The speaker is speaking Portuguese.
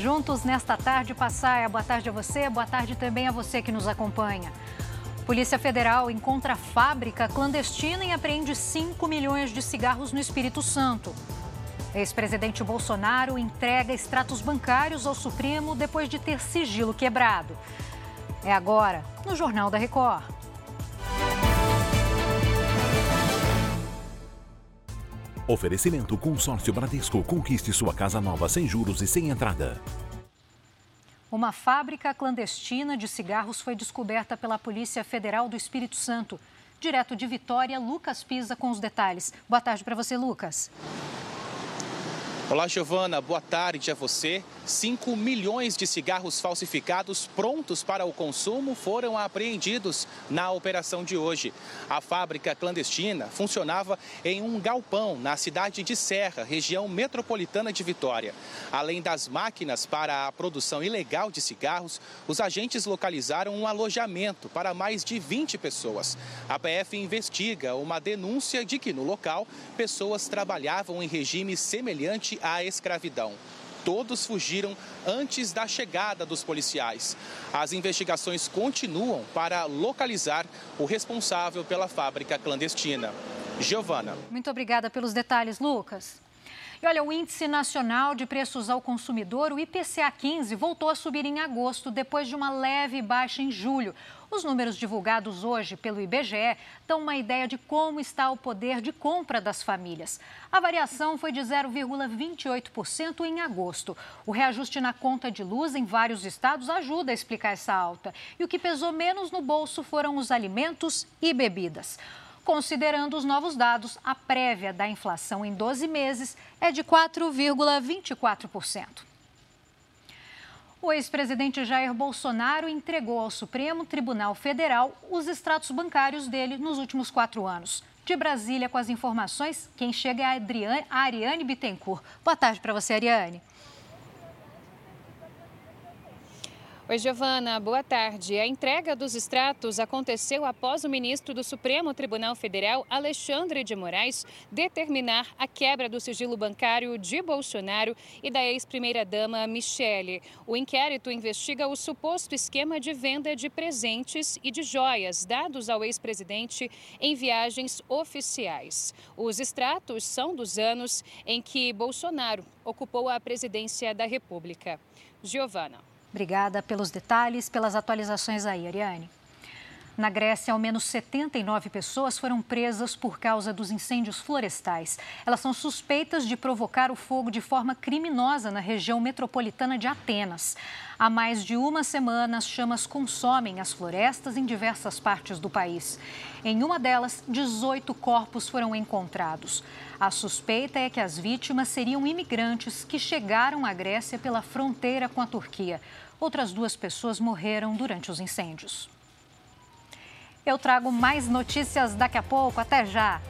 juntos nesta tarde. Passaia, boa tarde a você, boa tarde também a você que nos acompanha. Polícia Federal encontra fábrica clandestina e apreende 5 milhões de cigarros no Espírito Santo. Ex-presidente Bolsonaro entrega extratos bancários ao Supremo depois de ter sigilo quebrado. É agora, no Jornal da Record. Oferecimento Consórcio Bradesco. Conquiste sua casa nova sem juros e sem entrada. Uma fábrica clandestina de cigarros foi descoberta pela Polícia Federal do Espírito Santo. Direto de Vitória, Lucas Pisa com os detalhes. Boa tarde para você, Lucas. Olá, Giovana. Boa tarde a você. 5 milhões de cigarros falsificados prontos para o consumo foram apreendidos na operação de hoje. A fábrica clandestina funcionava em um galpão na cidade de Serra, região metropolitana de Vitória. Além das máquinas para a produção ilegal de cigarros, os agentes localizaram um alojamento para mais de 20 pessoas. A PF investiga uma denúncia de que no local pessoas trabalhavam em regime semelhante à escravidão. Todos fugiram antes da chegada dos policiais. As investigações continuam para localizar o responsável pela fábrica clandestina. Giovana. Muito obrigada pelos detalhes, Lucas. E olha, o Índice Nacional de Preços ao Consumidor, o IPCA 15, voltou a subir em agosto, depois de uma leve baixa em julho. Os números divulgados hoje pelo IBGE dão uma ideia de como está o poder de compra das famílias. A variação foi de 0,28% em agosto. O reajuste na conta de luz em vários estados ajuda a explicar essa alta. E o que pesou menos no bolso foram os alimentos e bebidas. Considerando os novos dados, a prévia da inflação em 12 meses é de 4,24%. O ex-presidente Jair Bolsonaro entregou ao Supremo Tribunal Federal os extratos bancários dele nos últimos quatro anos. De Brasília, com as informações, quem chega é a, Adriane, a Ariane Bittencourt. Boa tarde para você, Ariane. Oi, Giovana, boa tarde. A entrega dos extratos aconteceu após o ministro do Supremo Tribunal Federal, Alexandre de Moraes, determinar a quebra do sigilo bancário de Bolsonaro e da ex-primeira-dama Michele. O inquérito investiga o suposto esquema de venda de presentes e de joias dados ao ex-presidente em viagens oficiais. Os extratos são dos anos em que Bolsonaro ocupou a presidência da República. Giovana. Obrigada pelos detalhes, pelas atualizações aí, Ariane. Na Grécia, ao menos 79 pessoas foram presas por causa dos incêndios florestais. Elas são suspeitas de provocar o fogo de forma criminosa na região metropolitana de Atenas. Há mais de uma semana, as chamas consomem as florestas em diversas partes do país. Em uma delas, 18 corpos foram encontrados. A suspeita é que as vítimas seriam imigrantes que chegaram à Grécia pela fronteira com a Turquia. Outras duas pessoas morreram durante os incêndios. Eu trago mais notícias daqui a pouco. Até já!